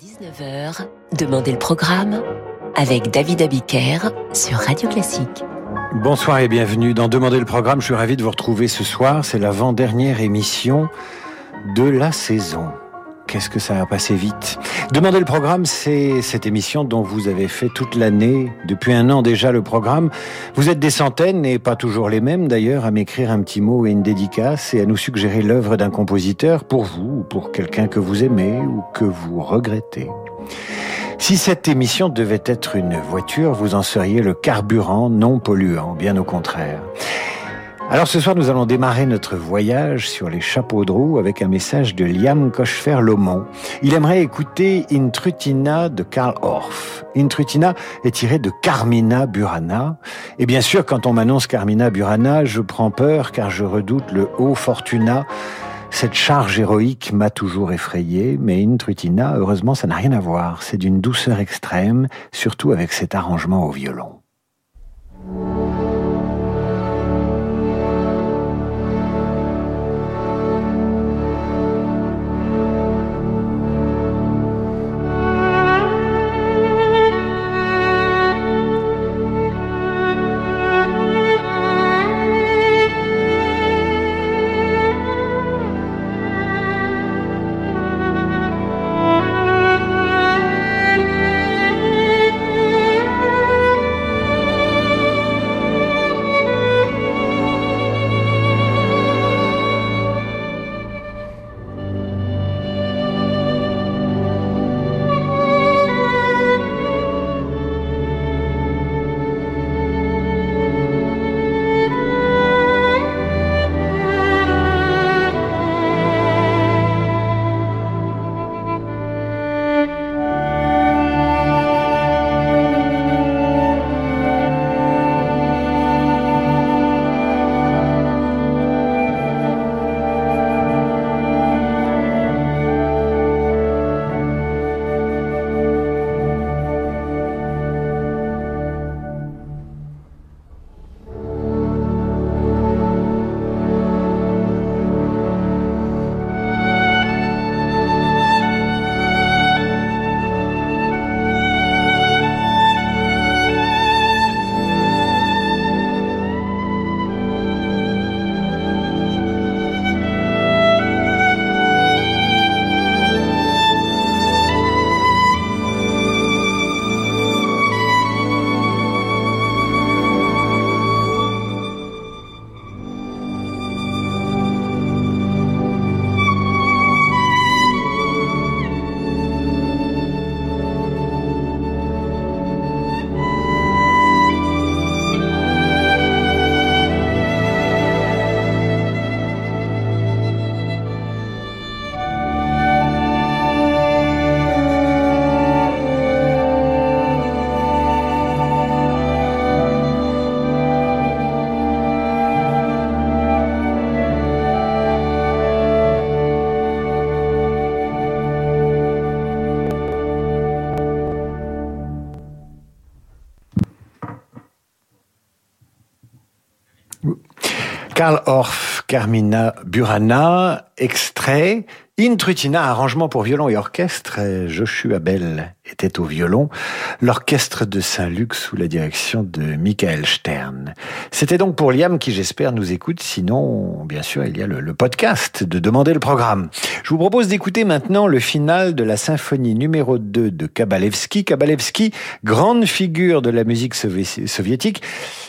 19h, Demandez le programme avec David Abiker sur Radio Classique. Bonsoir et bienvenue dans Demandez le programme. Je suis ravi de vous retrouver ce soir. C'est l'avant-dernière émission de la saison. Qu'est-ce que ça a passé vite? Demandez le programme, c'est cette émission dont vous avez fait toute l'année, depuis un an déjà le programme. Vous êtes des centaines, et pas toujours les mêmes d'ailleurs, à m'écrire un petit mot et une dédicace et à nous suggérer l'œuvre d'un compositeur pour vous ou pour quelqu'un que vous aimez ou que vous regrettez. Si cette émission devait être une voiture, vous en seriez le carburant non polluant, bien au contraire. Alors ce soir, nous allons démarrer notre voyage sur les chapeaux de roue avec un message de Liam Cochefer-Lomont. Il aimerait écouter Intrutina de Karl Orff. Intrutina est tiré de Carmina Burana. Et bien sûr, quand on m'annonce Carmina Burana, je prends peur car je redoute le haut Fortuna cette charge héroïque m'a toujours effrayé, mais Intrutina, heureusement, ça n'a rien à voir. C'est d'une douceur extrême, surtout avec cet arrangement au violon. Karl Orff, Carmina Burana, extrait, Intrutina, arrangement pour violon et orchestre, Joshua Bell était au violon, l'orchestre de Saint-Luc sous la direction de Michael Stern. C'était donc pour Liam qui j'espère nous écoute, sinon bien sûr il y a le, podcast de demander le programme. Je vous propose d'écouter maintenant le final de la symphonie numéro 2 de Kabalevski. Kabalevski, grande figure de la musique soviétique,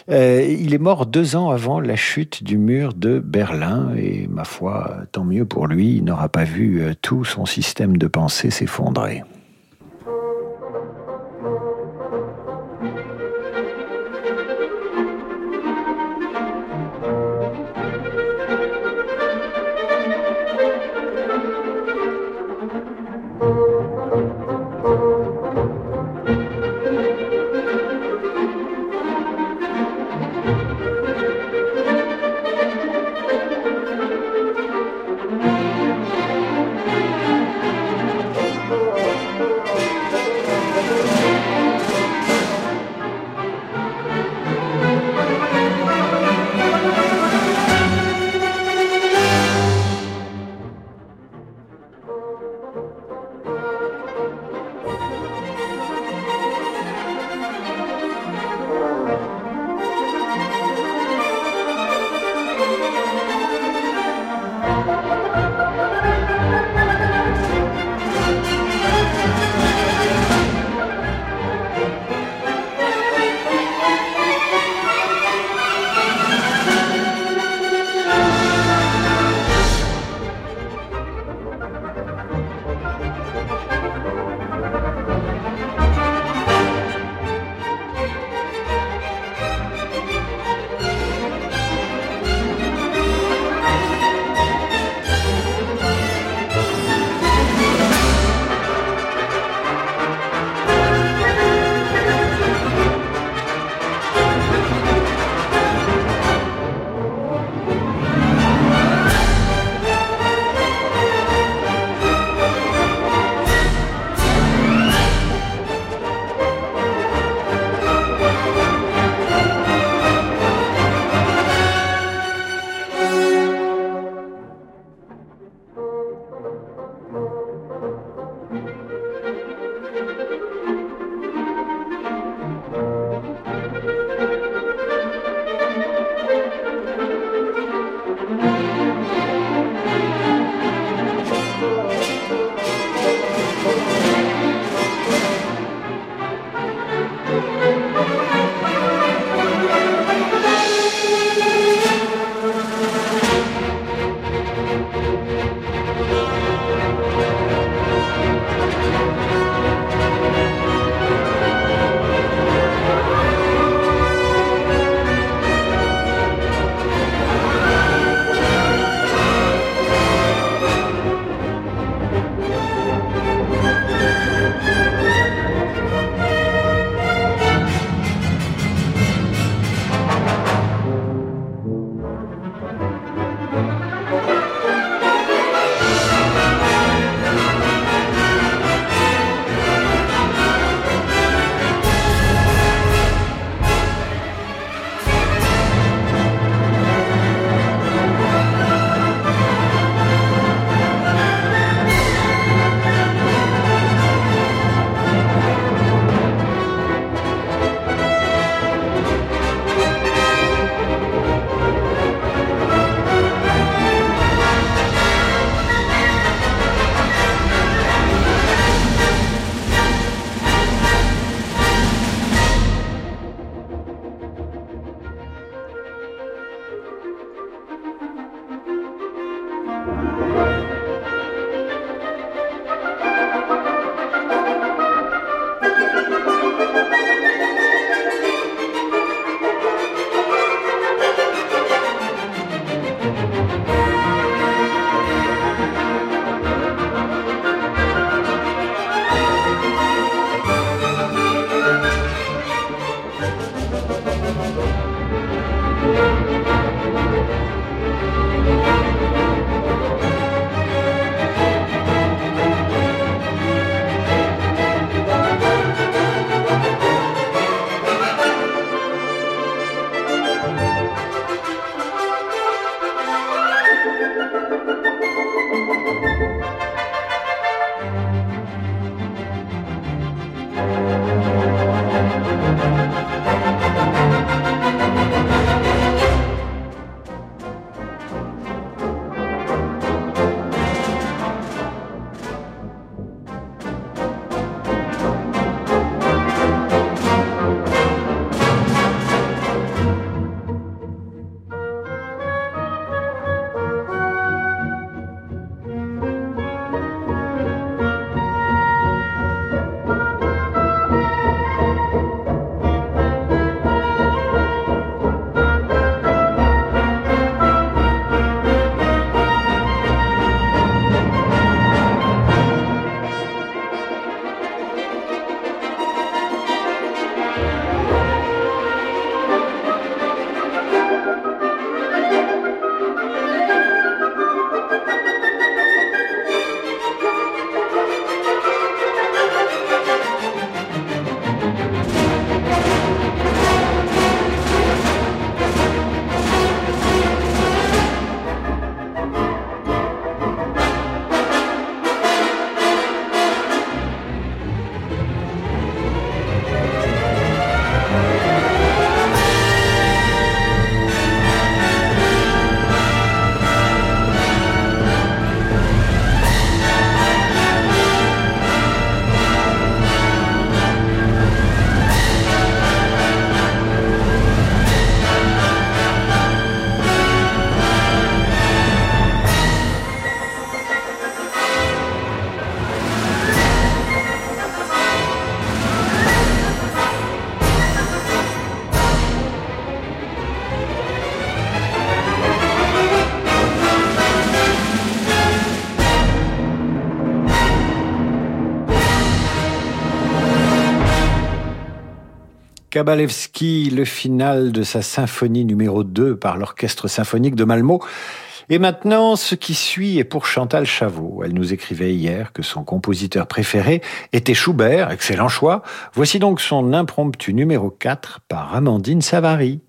euh, il est mort deux ans avant la chute du mur de Berlin et ma foi, tant mieux pour lui, il n'aura pas vu euh, tout son système de pensée s'effondrer. Kabalevski, le final de sa symphonie numéro 2 par l'Orchestre symphonique de Malmo. Et maintenant, ce qui suit est pour Chantal Chavot. Elle nous écrivait hier que son compositeur préféré était Schubert, excellent choix. Voici donc son impromptu numéro 4 par Amandine Savary.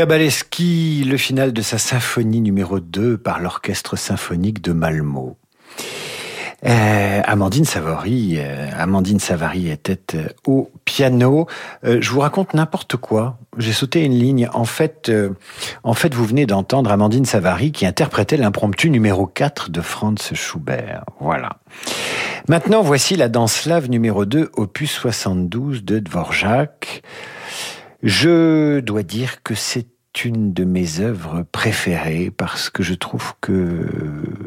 Kabaleski, le final de sa symphonie numéro 2 par l'orchestre symphonique de Malmo. Euh, Amandine Savary, euh, Amandine Savary était euh, au piano. je vous raconte n'importe quoi. J'ai sauté une ligne. En fait, en fait, vous venez d'entendre Amandine Savary qui interprétait l'impromptu numéro 4 de Franz Schubert. Voilà. Maintenant, voici la danse slave numéro 2, opus 72 de Dvorak. Je dois dire que c'est une de mes œuvres préférées parce que je trouve que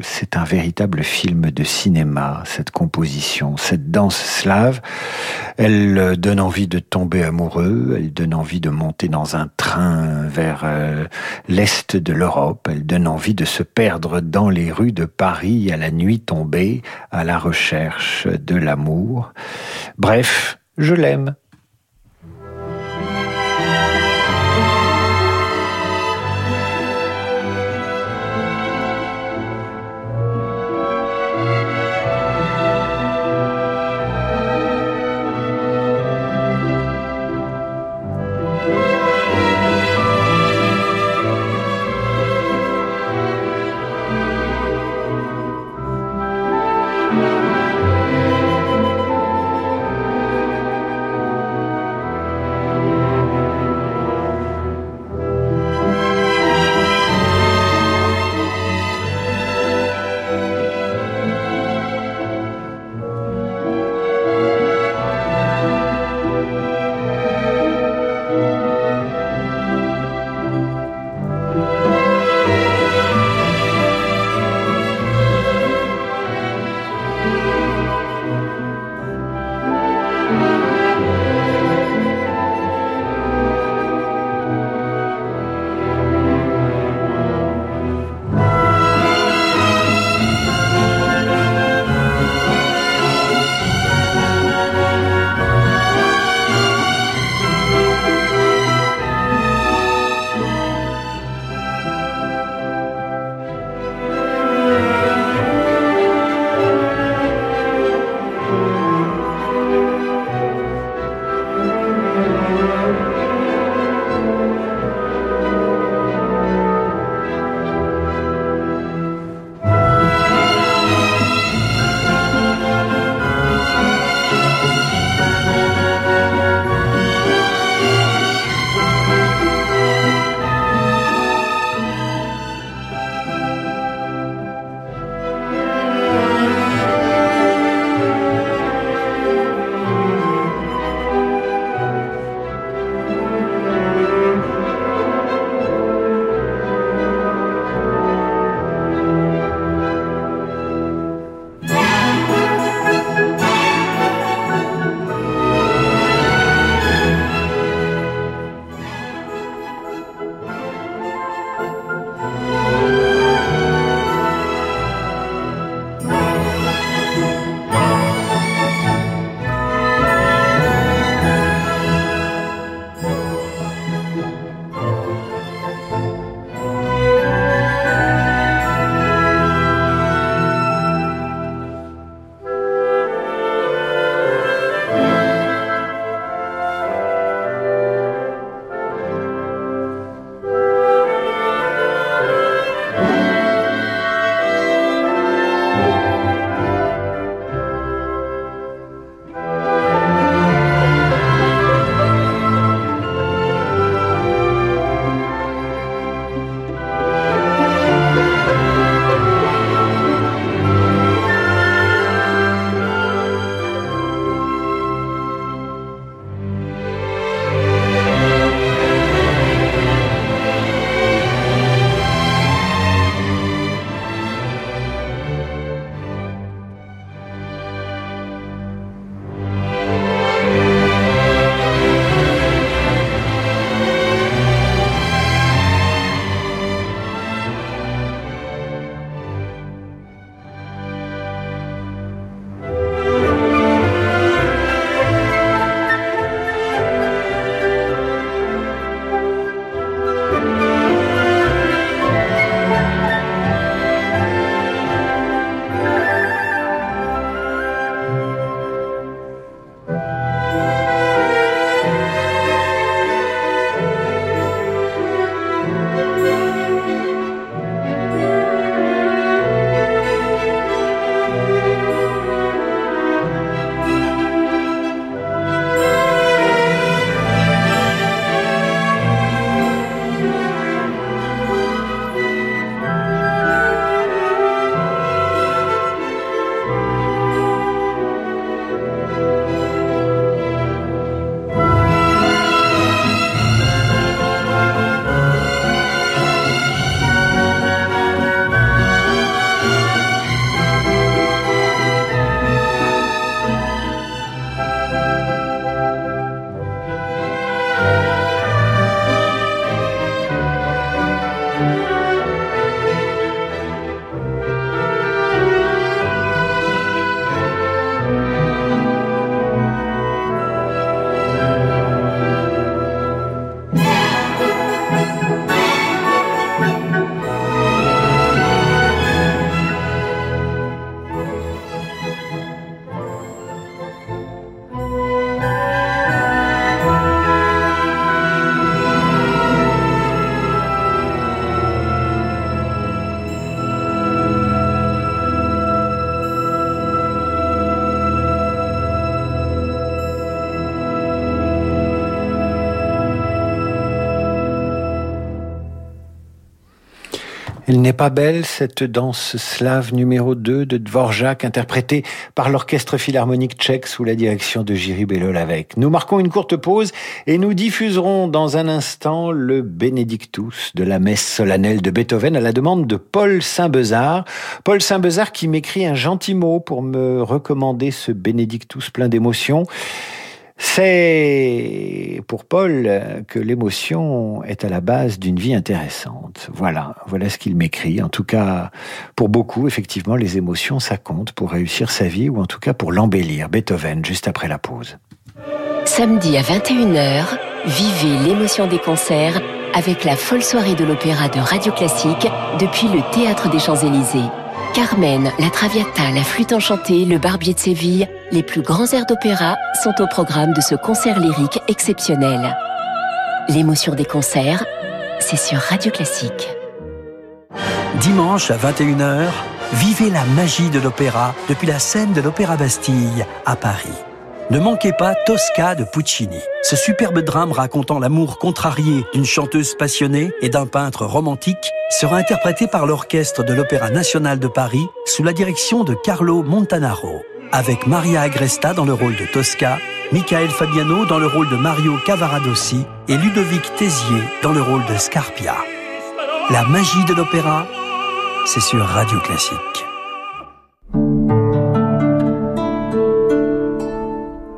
c'est un véritable film de cinéma, cette composition, cette danse slave. Elle donne envie de tomber amoureux, elle donne envie de monter dans un train vers euh, l'est de l'Europe, elle donne envie de se perdre dans les rues de Paris à la nuit tombée à la recherche de l'amour. Bref, je l'aime. Elle n'est pas belle, cette danse slave numéro 2 de Dvorak, interprétée par l'Orchestre Philharmonique tchèque sous la direction de Jiří Belolavec. Nous marquons une courte pause et nous diffuserons dans un instant le Benedictus de la messe solennelle de Beethoven à la demande de Paul Saint-Bezard. Paul Saint-Bezard qui m'écrit un gentil mot pour me recommander ce Benedictus plein d'émotions. C'est pour Paul que l'émotion est à la base d'une vie intéressante. Voilà, voilà ce qu'il m'écrit. En tout cas, pour beaucoup, effectivement, les émotions, ça compte pour réussir sa vie ou en tout cas pour l'embellir. Beethoven, juste après la pause. Samedi à 21h, vivez l'émotion des concerts avec la folle soirée de l'opéra de Radio Classique depuis le Théâtre des Champs-Élysées. Carmen, la Traviata, la flûte enchantée, le Barbier de Séville, les plus grands airs d'opéra sont au programme de ce concert lyrique exceptionnel. L'émotion des concerts, c'est sur Radio Classique. Dimanche à 21h, vivez la magie de l'opéra depuis la scène de l'Opéra Bastille à Paris. Ne manquez pas Tosca de Puccini. Ce superbe drame racontant l'amour contrarié d'une chanteuse passionnée et d'un peintre romantique sera interprété par l'orchestre de l'Opéra national de Paris sous la direction de Carlo Montanaro, avec Maria Agresta dans le rôle de Tosca, Michael Fabiano dans le rôle de Mario Cavaradossi et Ludovic Tézier dans le rôle de Scarpia. La magie de l'opéra, c'est sur Radio Classique.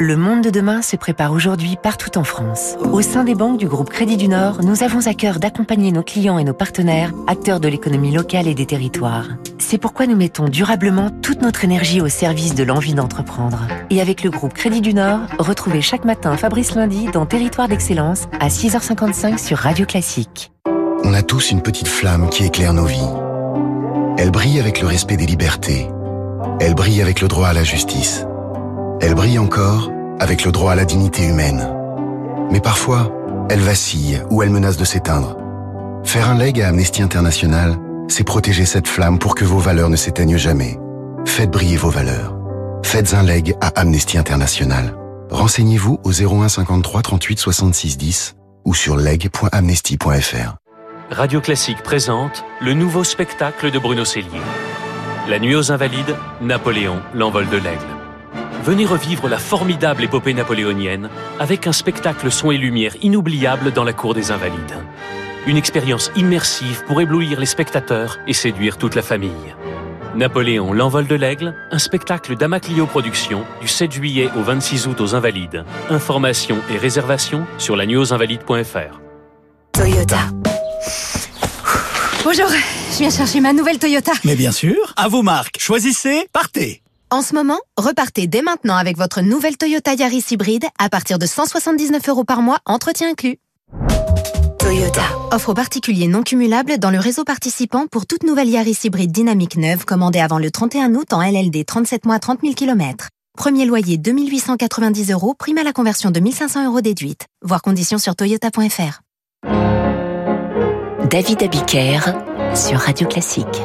Le monde de demain se prépare aujourd'hui partout en France. Au sein des banques du groupe Crédit du Nord, nous avons à cœur d'accompagner nos clients et nos partenaires, acteurs de l'économie locale et des territoires. C'est pourquoi nous mettons durablement toute notre énergie au service de l'envie d'entreprendre. Et avec le groupe Crédit du Nord, retrouvez chaque matin Fabrice Lundi dans Territoire d'Excellence à 6h55 sur Radio Classique. On a tous une petite flamme qui éclaire nos vies. Elle brille avec le respect des libertés. Elle brille avec le droit à la justice. Elle brille encore avec le droit à la dignité humaine. Mais parfois, elle vacille ou elle menace de s'éteindre. Faire un leg à Amnesty International, c'est protéger cette flamme pour que vos valeurs ne s'éteignent jamais. Faites briller vos valeurs. Faites un leg à Amnesty International. Renseignez-vous au 01 53 38 66 10 ou sur leg.amnesty.fr. Radio Classique présente le nouveau spectacle de Bruno Cellier. La nuit aux Invalides, Napoléon, l'envol de l'aigle. Venez revivre la formidable épopée napoléonienne avec un spectacle son et lumière inoubliable dans la cour des Invalides. Une expérience immersive pour éblouir les spectateurs et séduire toute la famille. Napoléon, l'envol de l'aigle, un spectacle d'Amaclio Productions du 7 juillet au 26 août aux Invalides. Informations et réservations sur lanuitauxinvalides.fr. Toyota. Bonjour, je viens chercher ma nouvelle Toyota. Mais bien sûr, à vos marques. Choisissez, partez. En ce moment, repartez dès maintenant avec votre nouvelle Toyota Yaris hybride à partir de 179 euros par mois, entretien inclus. Toyota. Offre aux particuliers non cumulable dans le réseau participant pour toute nouvelle Yaris hybride dynamique neuve commandée avant le 31 août en LLD 37 mois 30 000 km. Premier loyer 2890 euros, prime à la conversion de 1500 euros déduite. Voir conditions sur toyota.fr. David Abiker sur Radio Classique.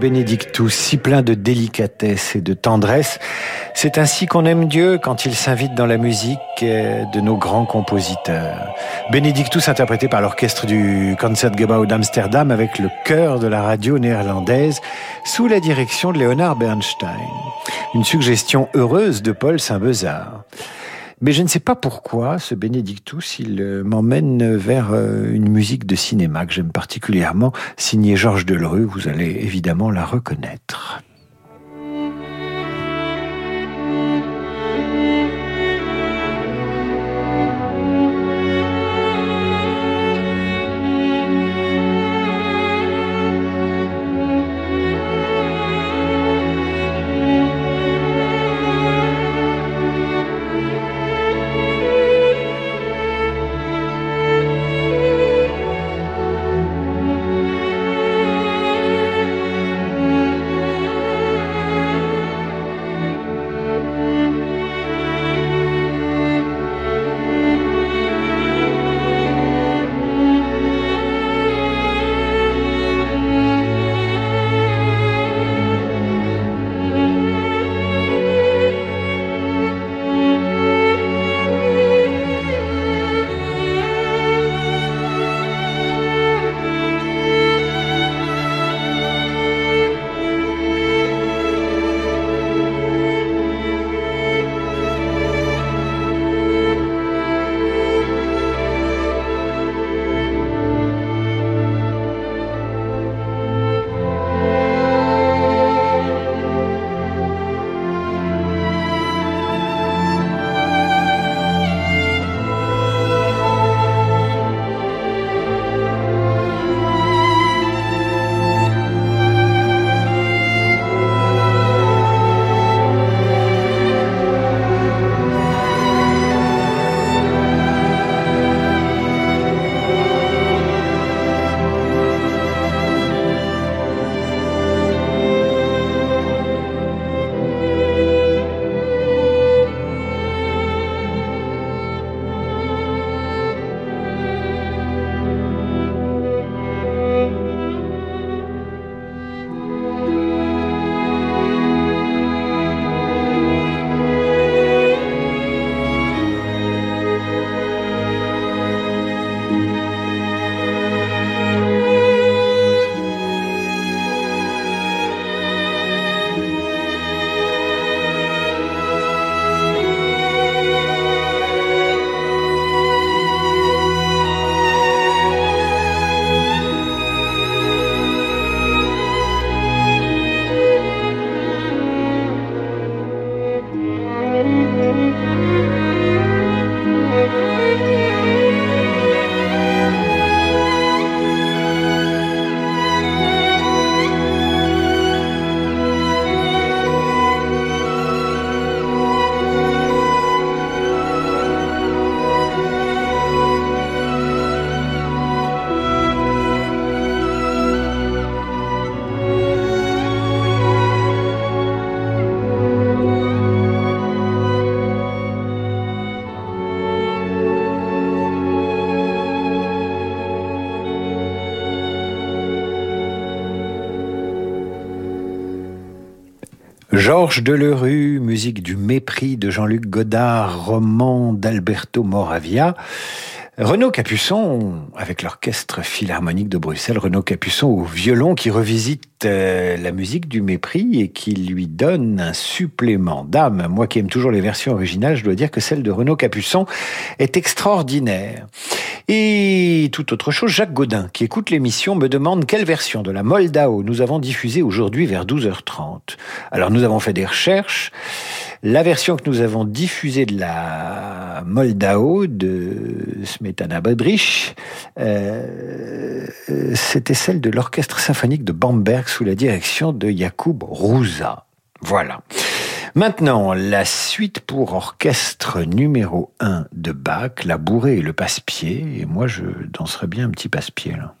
Benedictus, si plein de délicatesse et de tendresse. C'est ainsi qu'on aime Dieu quand il s'invite dans la musique de nos grands compositeurs. Benedictus interprété par l'orchestre du Concertgebouw d'Amsterdam avec le chœur de la radio néerlandaise sous la direction de Leonard Bernstein. Une suggestion heureuse de Paul Saint-Bezard. Mais je ne sais pas pourquoi ce Benedictus, il euh, m'emmène vers euh, une musique de cinéma que j'aime particulièrement, signée Georges Delerue, vous allez évidemment la reconnaître. Georges Delerue, musique du mépris de Jean-Luc Godard, roman d'Alberto Moravia. Renaud Capuçon, avec l'Orchestre Philharmonique de Bruxelles, Renaud Capuçon au violon qui revisite euh, la musique du mépris et qui lui donne un supplément d'âme. Moi qui aime toujours les versions originales, je dois dire que celle de Renaud Capuçon est extraordinaire. Et tout autre chose, Jacques Godin, qui écoute l'émission, me demande quelle version de la Moldao nous avons diffusée aujourd'hui vers 12h30. Alors nous avons fait des recherches. La version que nous avons diffusée de la Moldao de Smetana Badrich, euh, c'était celle de l'Orchestre symphonique de Bamberg sous la direction de Jakub Rouza. Voilà. Maintenant, la suite pour orchestre numéro 1 de Bach, la bourrée et le passe-pied. Et moi, je danserais bien un petit passe-pied là.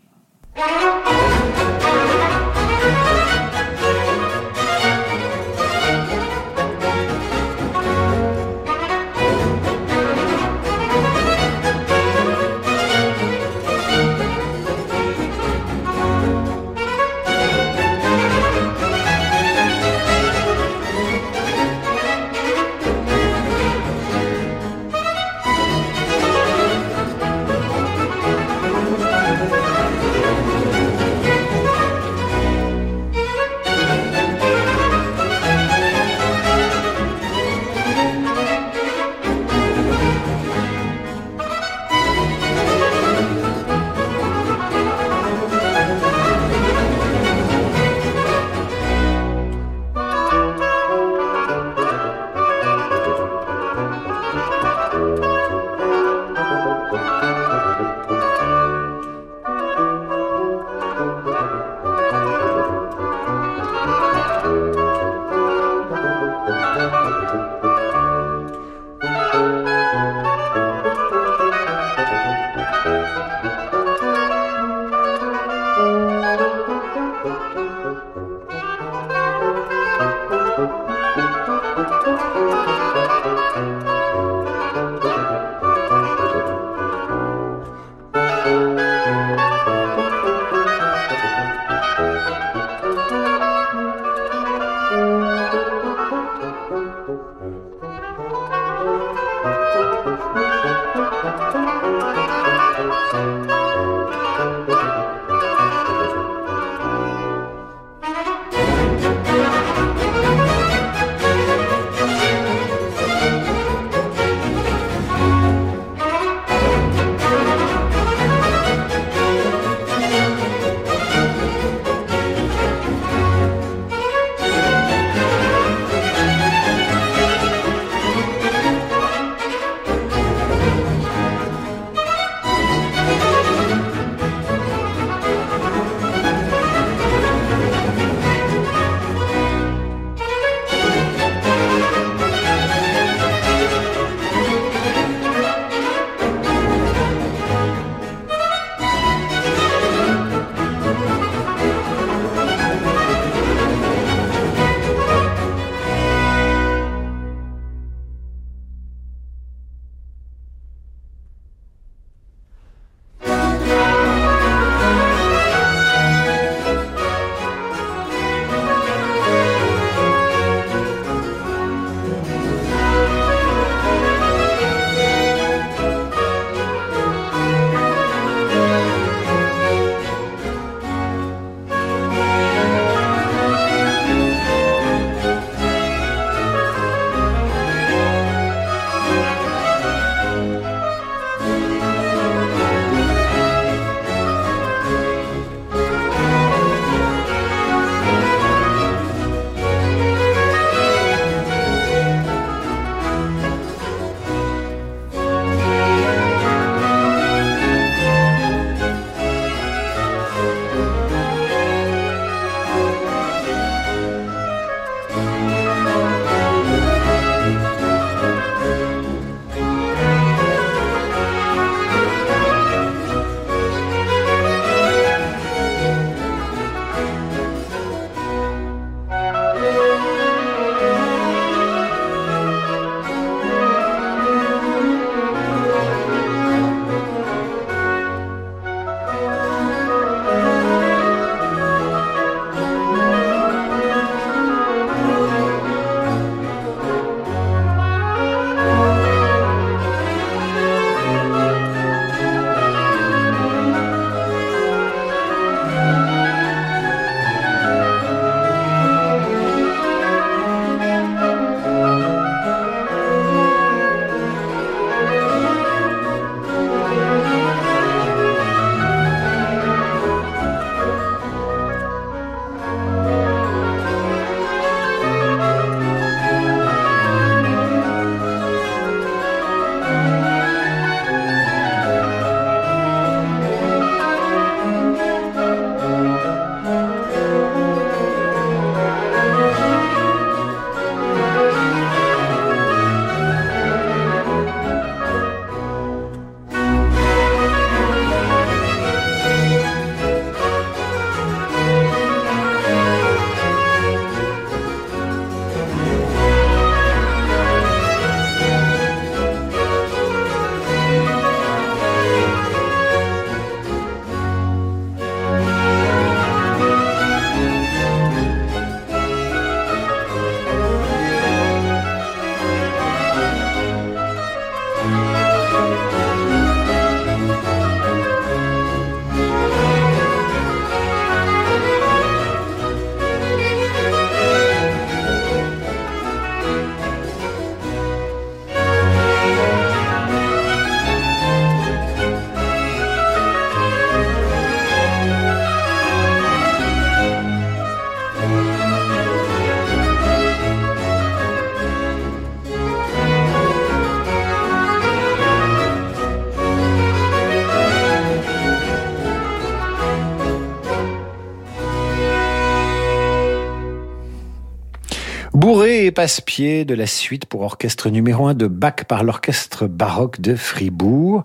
Bourré et passe-pied de la suite pour orchestre numéro 1 de Bach par l'orchestre baroque de Fribourg.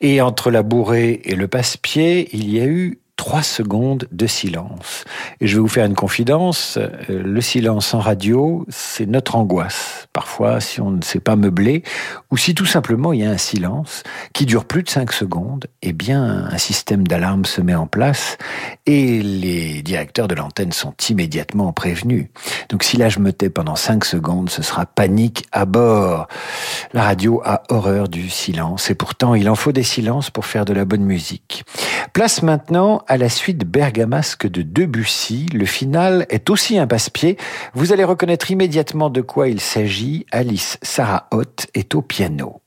Et entre la bourrée et le passe-pied, il y a eu trois secondes de silence. Et je vais vous faire une confidence, euh, le silence en radio, c'est notre angoisse. Parfois, si on ne sait pas meubler, ou si tout simplement il y a un silence qui dure plus de cinq secondes, eh bien, un système d'alarme se met en place et les directeurs de l'antenne sont immédiatement prévenus. Donc si là je me tais pendant cinq secondes, ce sera panique à bord. La radio a horreur du silence et pourtant il en faut des silences pour faire de la bonne musique. Place maintenant à la suite bergamasque de Debussy. Le final est aussi un passe-pied. Vous allez reconnaître immédiatement de quoi il s'agit. Alice Sarah Hoth est au piano.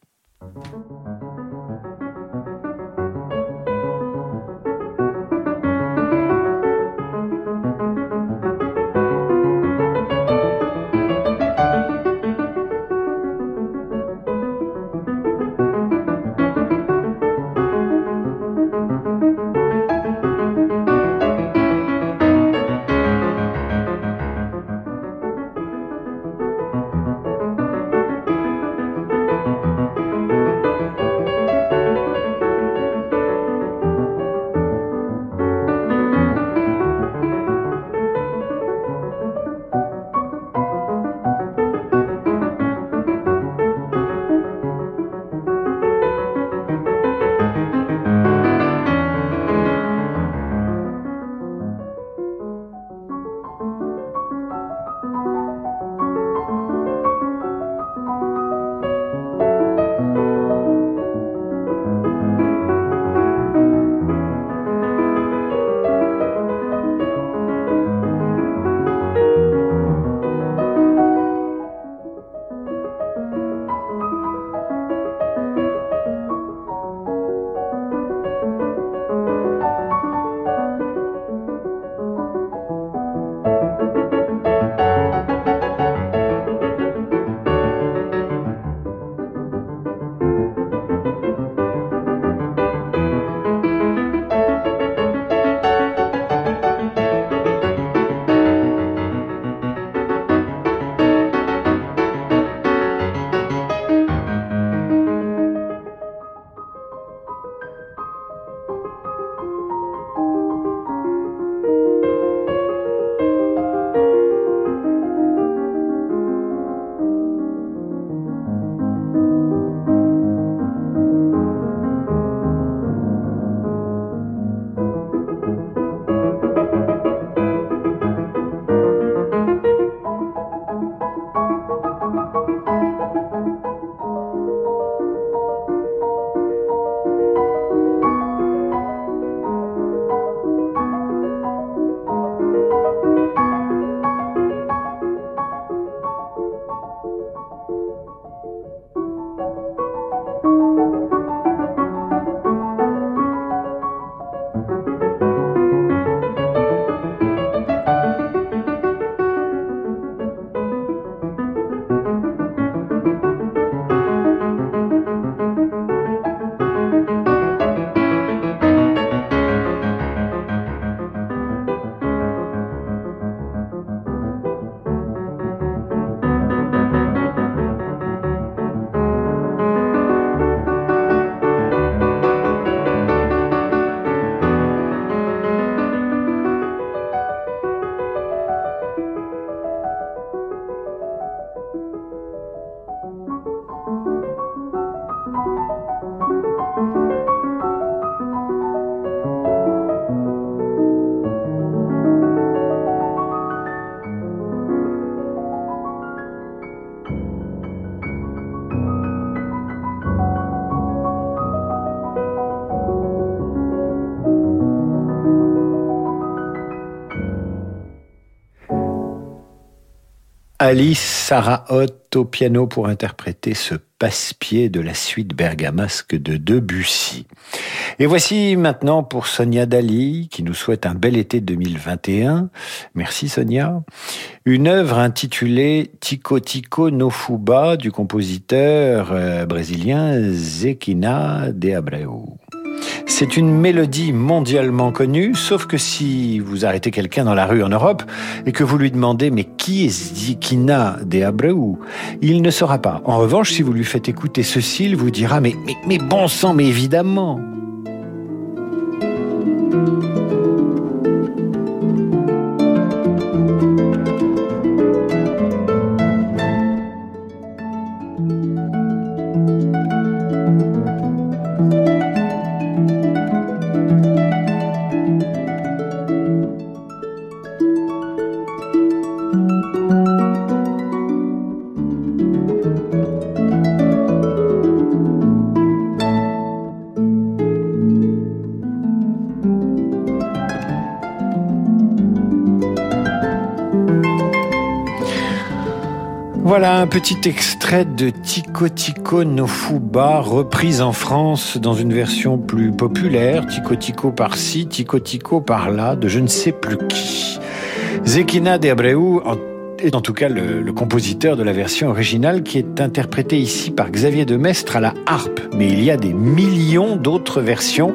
Alice Sarah au piano pour interpréter ce passe-pied de la suite bergamasque de Debussy. Et voici maintenant pour Sonia Dali, qui nous souhaite un bel été 2021. Merci Sonia. Une œuvre intitulée Tico Tico no Fuba du compositeur euh, brésilien Zequina de Abreu. C'est une mélodie mondialement connue, sauf que si vous arrêtez quelqu'un dans la rue en Europe et que vous lui demandez mais qui est Zikina de Abreu, il ne saura pas. En revanche, si vous lui faites écouter ceci, il vous dira mais, bon sang, mais évidemment. Un petit extrait de Tico Tico no Fuba, reprise en France dans une version plus populaire, Tico par-ci, Tico par-là, de je ne sais plus qui. Zekina de Abreu est en tout cas le, le, compositeur de la version originale qui est interprétée ici par Xavier de Mestre à la harpe. Mais il y a des millions d'autres versions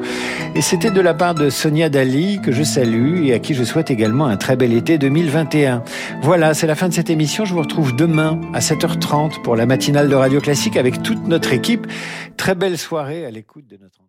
et c'était de la part de Sonia Dali que je salue et à qui je souhaite également un très bel été 2021. Voilà, c'est la fin de cette émission. Je vous retrouve demain à 7h30 pour la matinale de Radio Classique avec toute notre équipe. Très belle soirée à l'écoute de notre